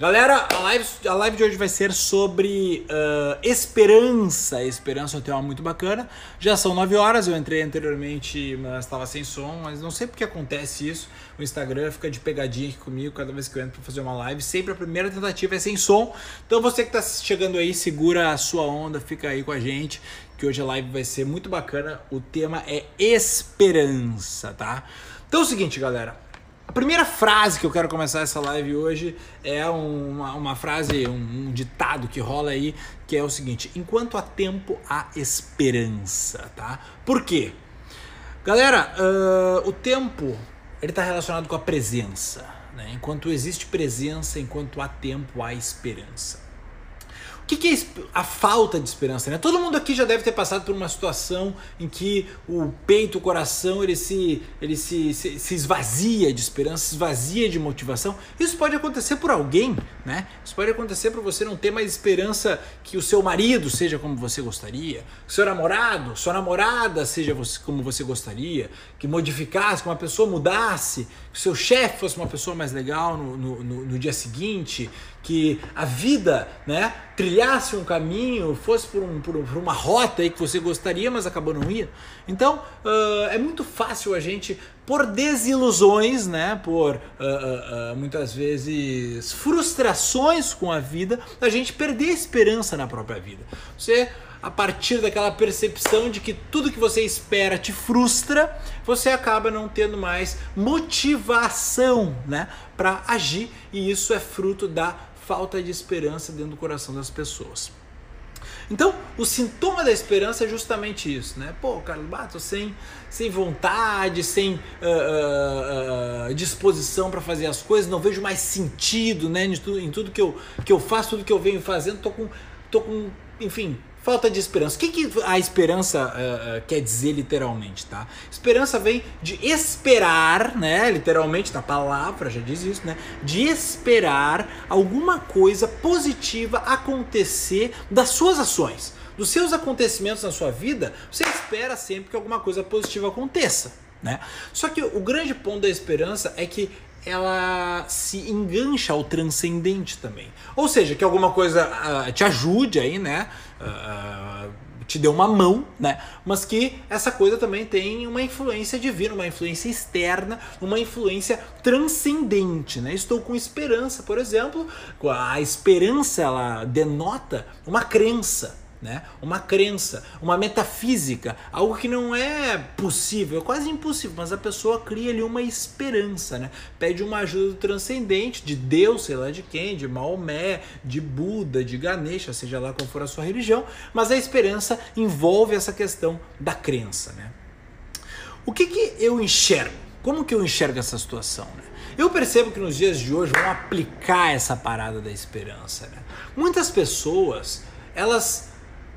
Galera, a live, a live de hoje vai ser sobre uh, esperança. Esperança é um tema muito bacana. Já são 9 horas, eu entrei anteriormente, mas estava sem som, mas não sei porque acontece isso. O Instagram fica de pegadinha aqui comigo cada vez que eu entro para fazer uma live. Sempre a primeira tentativa é sem som. Então você que está chegando aí, segura a sua onda, fica aí com a gente, que hoje a live vai ser muito bacana. O tema é esperança, tá? Então é o seguinte, galera. A primeira frase que eu quero começar essa live hoje é uma, uma frase, um, um, ditado que rola aí, que é o seguinte: enquanto há tempo, há esperança, tá? Por quê? Galera, uh, o tempo ele está relacionado com a presença. Né? Enquanto existe presença, enquanto há tempo, há esperança que, que é a falta de esperança? Né? Todo mundo aqui já deve ter passado por uma situação em que o peito, o coração, ele se, ele se, se, se esvazia de esperança, se esvazia de motivação. Isso pode acontecer por alguém, né? Isso pode acontecer por você não ter mais esperança que o seu marido seja como você gostaria, que seu namorado, sua namorada seja como você gostaria, que modificasse, que uma pessoa mudasse, que o seu chefe fosse uma pessoa mais legal no, no, no, no dia seguinte, que a vida né, trilhasse um caminho, fosse por, um, por, por, uma rota aí que você gostaria, mas acabou não indo. Então uh, é muito fácil a gente, por desilusões, né, por uh, uh, muitas vezes frustrações com a vida, a gente perder a esperança na própria vida. Você a partir daquela percepção de que tudo que você espera te frustra, você acaba não tendo mais motivação, né, para agir, e isso é fruto da falta de esperança dentro do coração das pessoas. Então, o sintoma da esperança é justamente isso, né? Pô, Carlos Bato, sem, sem vontade, sem uh, uh, disposição para fazer as coisas, não vejo mais sentido, né? Em tudo, em tudo que, eu, que eu faço, tudo que eu venho fazendo, tô com, tô com enfim, Falta de esperança. O que, que a esperança uh, uh, quer dizer literalmente, tá? Esperança vem de esperar, né? Literalmente, na palavra já diz isso, né? De esperar alguma coisa positiva acontecer das suas ações, dos seus acontecimentos na sua vida. Você espera sempre que alguma coisa positiva aconteça, né? Só que o grande ponto da esperança é que ela se engancha ao transcendente também. Ou seja, que alguma coisa uh, te ajude aí, né? Uh, te dê uma mão, né? Mas que essa coisa também tem uma influência divina, uma influência externa, uma influência transcendente, né? Estou com esperança, por exemplo, a esperança ela denota uma crença, né? Uma crença, uma metafísica, algo que não é possível, é quase impossível, mas a pessoa cria ali uma esperança, né? Pede uma ajuda do transcendente, de Deus, sei lá de quem, de Maomé, de Buda, de Ganesha, seja lá qual for a sua religião, mas a esperança envolve essa questão da crença, né? O que que eu enxergo? Como que eu enxergo essa situação, né? Eu percebo que nos dias de hoje vão aplicar essa parada da esperança, né? Muitas pessoas, elas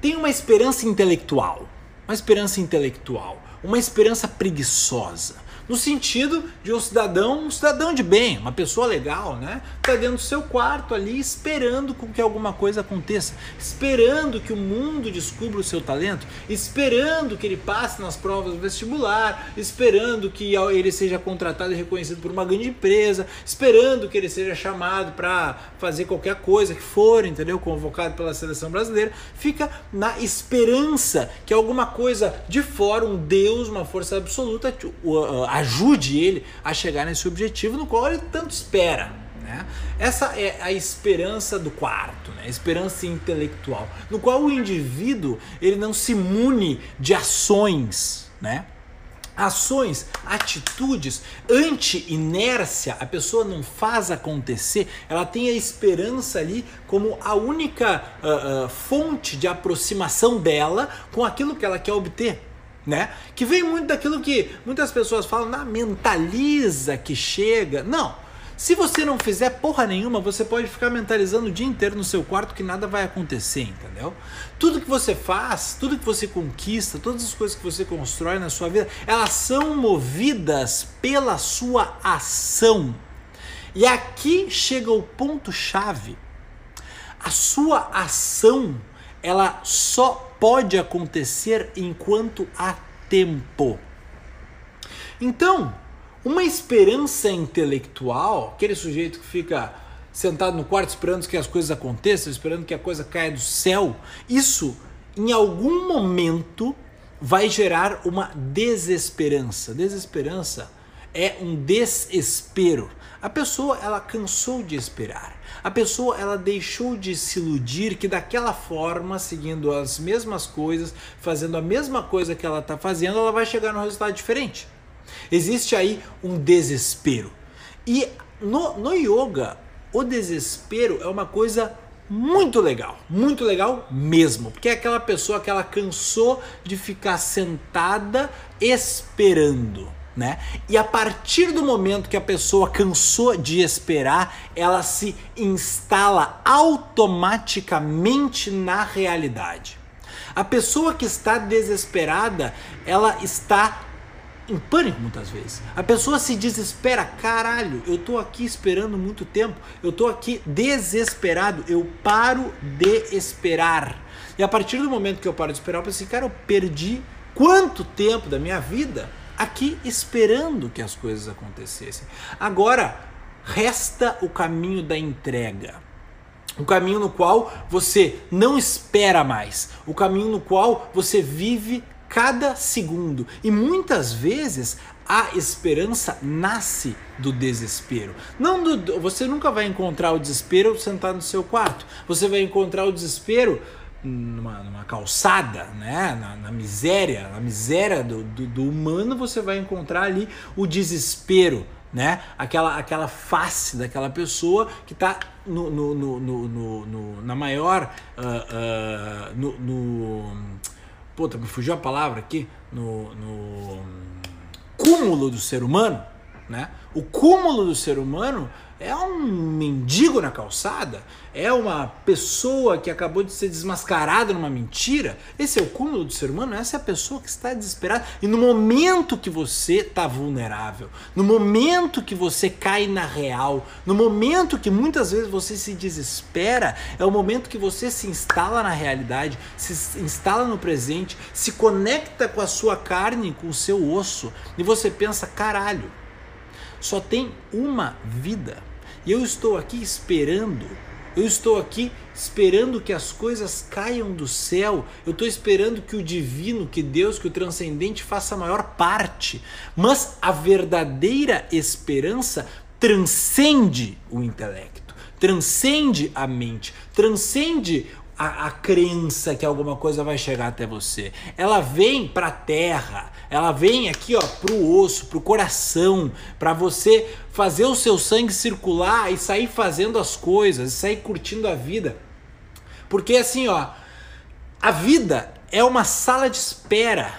tem uma esperança intelectual, uma esperança intelectual, uma esperança preguiçosa no sentido de um cidadão, um cidadão de bem, uma pessoa legal, né? Tá dentro do seu quarto ali esperando com que alguma coisa aconteça, esperando que o mundo descubra o seu talento, esperando que ele passe nas provas do vestibular, esperando que ele seja contratado e reconhecido por uma grande empresa, esperando que ele seja chamado para fazer qualquer coisa que for, entendeu? Convocado pela seleção brasileira, fica na esperança que alguma coisa de fora, um Deus, uma força absoluta, ajude ele a chegar nesse objetivo no qual ele tanto espera. Né? Essa é a esperança do quarto, né? a esperança intelectual, no qual o indivíduo ele não se mune de ações, né? ações, atitudes, anti-inércia, a pessoa não faz acontecer, ela tem a esperança ali como a única uh, uh, fonte de aproximação dela com aquilo que ela quer obter né? Que vem muito daquilo que muitas pessoas falam, na mentaliza que chega. Não. Se você não fizer porra nenhuma, você pode ficar mentalizando o dia inteiro no seu quarto que nada vai acontecer, entendeu? Tudo que você faz, tudo que você conquista, todas as coisas que você constrói na sua vida, elas são movidas pela sua ação. E aqui chega o ponto chave. A sua ação, ela só pode acontecer enquanto há tempo. Então, uma esperança intelectual, aquele sujeito que fica sentado no quarto esperando que as coisas aconteçam, esperando que a coisa caia do céu, isso em algum momento vai gerar uma desesperança. Desesperança é um desespero. A pessoa ela cansou de esperar. A pessoa ela deixou de se iludir que daquela forma, seguindo as mesmas coisas, fazendo a mesma coisa que ela está fazendo, ela vai chegar num resultado diferente. Existe aí um desespero. E no, no yoga, o desespero é uma coisa muito legal, muito legal mesmo, porque é aquela pessoa que ela cansou de ficar sentada esperando. Né? E a partir do momento que a pessoa cansou de esperar, ela se instala automaticamente na realidade. A pessoa que está desesperada, ela está em pânico muitas vezes. A pessoa se desespera, caralho, eu tô aqui esperando muito tempo, eu tô aqui desesperado, eu paro de esperar. E a partir do momento que eu paro de esperar, eu pensei, cara, eu perdi quanto tempo da minha vida aqui esperando que as coisas acontecessem. Agora, resta o caminho da entrega. O caminho no qual você não espera mais, o caminho no qual você vive cada segundo. E muitas vezes a esperança nasce do desespero. Não do, você nunca vai encontrar o desespero sentado no seu quarto. Você vai encontrar o desespero numa, numa calçada, né? Na, na, miséria, na miséria do, do, do humano, você vai encontrar ali o desespero né? Aquela, aquela face daquela pessoa que está no, no, no, no, na maior. Uh, uh, no, Puta, me fugiu a palavra aqui. No, no cúmulo do ser humano, né? O cúmulo do ser humano é um mendigo na calçada, é uma pessoa que acabou de ser desmascarada numa mentira. Esse é o cúmulo do ser humano, essa é a pessoa que está desesperada. E no momento que você está vulnerável, no momento que você cai na real, no momento que muitas vezes você se desespera, é o momento que você se instala na realidade, se instala no presente, se conecta com a sua carne, com o seu osso, e você pensa: caralho, só tem uma vida e eu estou aqui esperando. Eu estou aqui esperando que as coisas caiam do céu. Eu estou esperando que o divino, que Deus, que o transcendente faça a maior parte. Mas a verdadeira esperança transcende o intelecto, transcende a mente, transcende a, a crença que alguma coisa vai chegar até você. Ela vem para a terra, ela vem aqui ó pro osso, pro coração, para você fazer o seu sangue circular e sair fazendo as coisas, sair curtindo a vida. Porque assim, ó, a vida é uma sala de espera,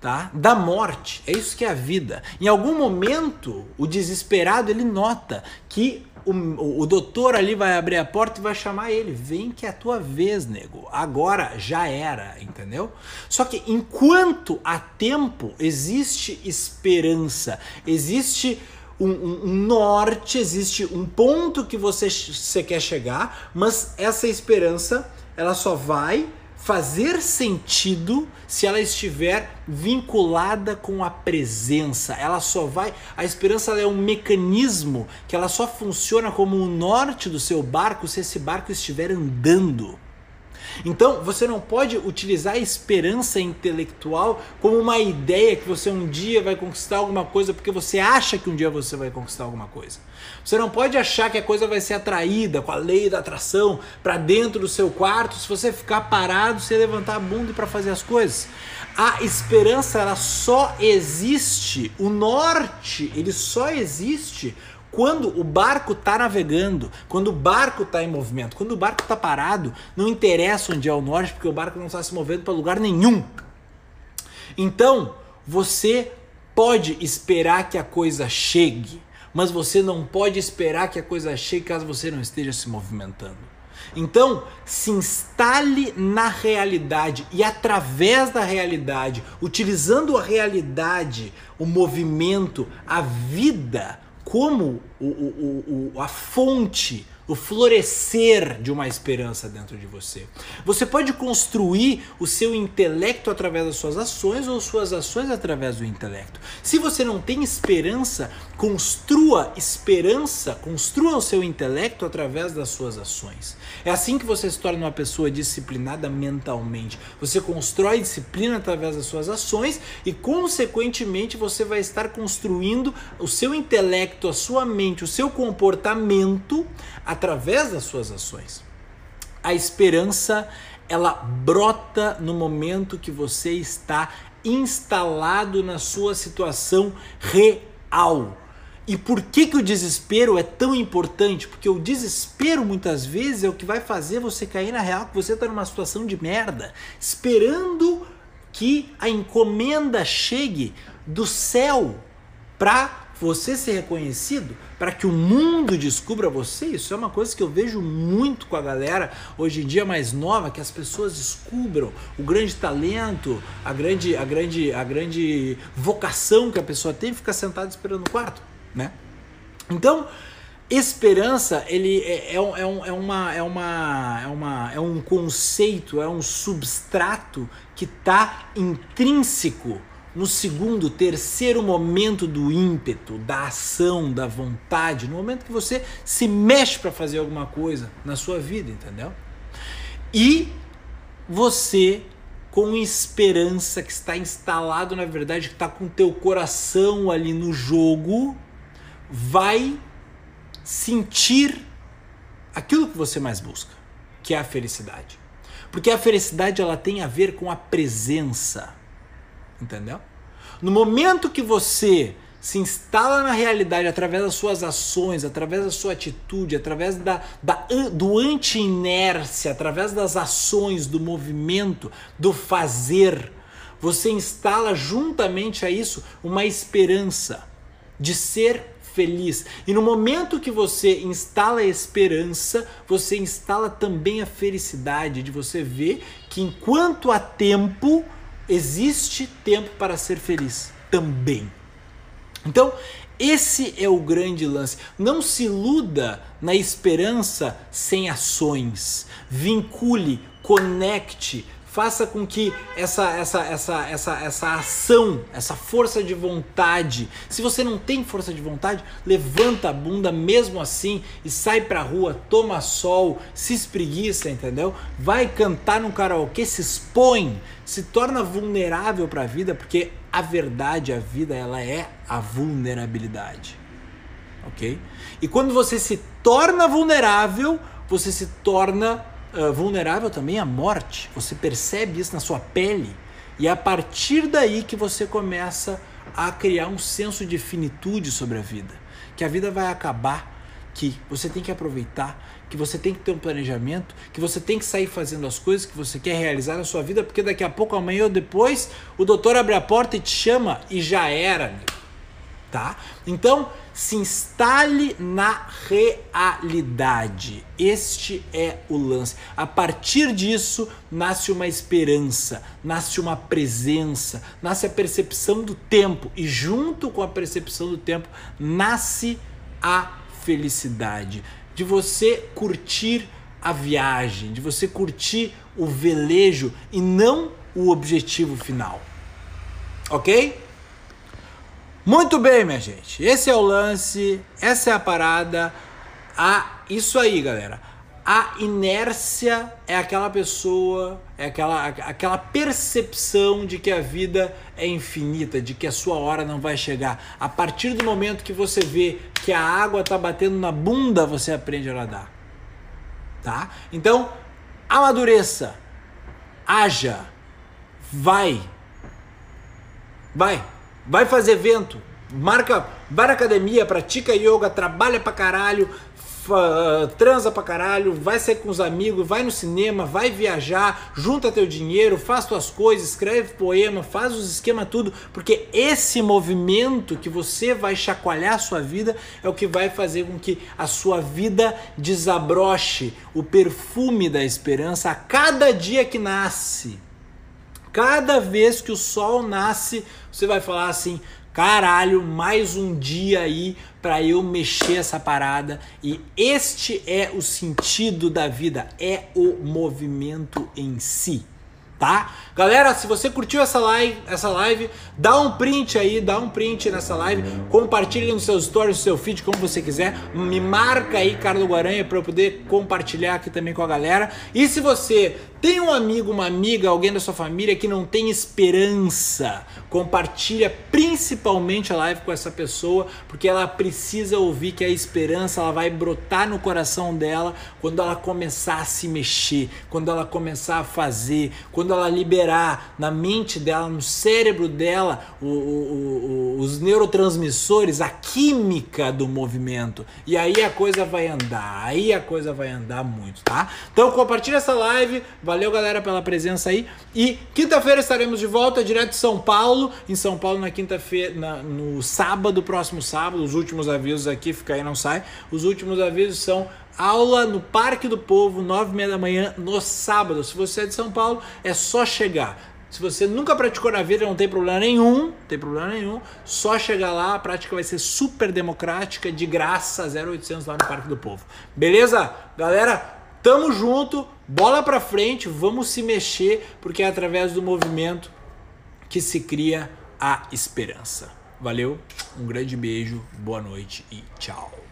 tá? Da morte. É isso que é a vida. Em algum momento, o desesperado ele nota que o, o doutor ali vai abrir a porta e vai chamar ele. Vem que é a tua vez, nego. Agora já era, entendeu? Só que enquanto há tempo, existe esperança, existe um, um, um, norte, existe um ponto que você, você quer chegar, mas essa esperança ela só vai fazer sentido se ela estiver vinculada com a presença. Ela só vai. A esperança é um mecanismo que ela só funciona como o norte do seu barco se esse barco estiver andando. Então, você não pode utilizar a esperança intelectual como uma ideia que você um dia vai conquistar alguma coisa porque você acha que um dia você vai conquistar alguma coisa. Você não pode achar que a coisa vai ser atraída com a lei da atração para dentro do seu quarto se você ficar parado, se levantar a bunda para fazer as coisas. A esperança ela só existe, o norte, ele só existe quando o barco está navegando, quando o barco está em movimento, quando o barco está parado, não interessa onde é o norte, porque o barco não está se movendo para lugar nenhum. Então, você pode esperar que a coisa chegue, mas você não pode esperar que a coisa chegue caso você não esteja se movimentando. Então, se instale na realidade e através da realidade, utilizando a realidade, o movimento, a vida, como o, o, o, a fonte o florescer de uma esperança dentro de você. Você pode construir o seu intelecto através das suas ações ou suas ações através do intelecto. Se você não tem esperança, construa esperança, construa o seu intelecto através das suas ações. É assim que você se torna uma pessoa disciplinada mentalmente. Você constrói disciplina através das suas ações e, consequentemente, você vai estar construindo o seu intelecto, a sua mente, o seu comportamento através das suas ações. A esperança, ela brota no momento que você está instalado na sua situação real. E por que, que o desespero é tão importante? Porque o desespero muitas vezes é o que vai fazer você cair na real que você está numa situação de merda, esperando que a encomenda chegue do céu para você ser reconhecido, para que o mundo descubra você, isso é uma coisa que eu vejo muito com a galera hoje em dia mais nova, que as pessoas descubram o grande talento, a grande, a grande, a grande vocação que a pessoa tem e fica sentada esperando no quarto, né? Então, esperança ele é, é, é, um, é, uma, é, uma, é, uma, é um conceito, é um substrato que está intrínseco no segundo, terceiro momento do ímpeto, da ação, da vontade, no momento que você se mexe para fazer alguma coisa na sua vida, entendeu? E você com esperança que está instalado na verdade, que está com teu coração ali no jogo, vai sentir aquilo que você mais busca, que é a felicidade. Porque a felicidade ela tem a ver com a presença Entendeu? No momento que você se instala na realidade através das suas ações, através da sua atitude, através da, da do anti-inércia, através das ações, do movimento, do fazer, você instala juntamente a isso uma esperança de ser feliz. E no momento que você instala a esperança, você instala também a felicidade de você ver que enquanto há tempo, existe tempo para ser feliz também. Então, esse é o grande lance. Não se iluda na esperança sem ações. Vincule, conecte, faça com que essa, essa, essa, essa, essa ação, essa força de vontade, se você não tem força de vontade, levanta a bunda mesmo assim e sai pra rua, toma sol, se espreguiça, entendeu? Vai cantar num karaokê, se expõe, se torna vulnerável para a vida, porque a verdade, a vida, ela é a vulnerabilidade. Ok? E quando você se torna vulnerável, você se torna uh, vulnerável também à morte. Você percebe isso na sua pele. E é a partir daí que você começa a criar um senso de finitude sobre a vida. Que a vida vai acabar, que você tem que aproveitar, que você tem que ter um planejamento, que você tem que sair fazendo as coisas que você quer realizar na sua vida, porque daqui a pouco, amanhã ou depois, o doutor abre a porta e te chama e já era, amigo tá? Então, se instale na realidade. Este é o lance. A partir disso, nasce uma esperança, nasce uma presença, nasce a percepção do tempo e junto com a percepção do tempo nasce a felicidade de você curtir a viagem, de você curtir o velejo e não o objetivo final. OK? Muito bem, minha gente. Esse é o lance, essa é a parada. A isso aí, galera. A inércia é aquela pessoa, é aquela, aquela percepção de que a vida é infinita, de que a sua hora não vai chegar. A partir do momento que você vê que a água está batendo na bunda, você aprende a nadar. Tá? Então, amadureça, haja, vai, vai. Vai fazer evento, marca, vai na academia, pratica yoga, trabalha pra caralho, transa pra caralho, vai sair com os amigos, vai no cinema, vai viajar, junta teu dinheiro, faz tuas coisas, escreve poema, faz os esquemas tudo, porque esse movimento que você vai chacoalhar a sua vida é o que vai fazer com que a sua vida desabroche o perfume da esperança a cada dia que nasce. Cada vez que o sol nasce, você vai falar assim: caralho, mais um dia aí para eu mexer essa parada e este é o sentido da vida, é o movimento em si tá? Galera, se você curtiu essa live, essa live, dá um print aí, dá um print nessa live, compartilhe nos seus stories, no seu feed, como você quiser, me marca aí, Carlos Guaranha, para eu poder compartilhar aqui também com a galera. E se você tem um amigo, uma amiga, alguém da sua família que não tem esperança, compartilha principalmente a live com essa pessoa, porque ela precisa ouvir que a esperança ela vai brotar no coração dela quando ela começar a se mexer, quando ela começar a fazer, quando ela liberar na mente dela, no cérebro dela, o, o, o, os neurotransmissores, a química do movimento. E aí a coisa vai andar, aí a coisa vai andar muito, tá? Então compartilha essa live, Valeu, galera, pela presença aí. E quinta-feira estaremos de volta, direto de São Paulo. Em São Paulo, na quinta-feira, no sábado, próximo sábado. Os últimos avisos aqui, fica aí, não sai. Os últimos avisos são aula no Parque do Povo, nove e meia da manhã, no sábado. Se você é de São Paulo, é só chegar. Se você nunca praticou na vida, não tem problema nenhum, tem problema nenhum, só chegar lá, a prática vai ser super democrática, de graça, 0800 lá no Parque do Povo. Beleza? Galera, tamo junto bola para frente, vamos se mexer, porque é através do movimento que se cria a esperança. Valeu, um grande beijo, boa noite e tchau.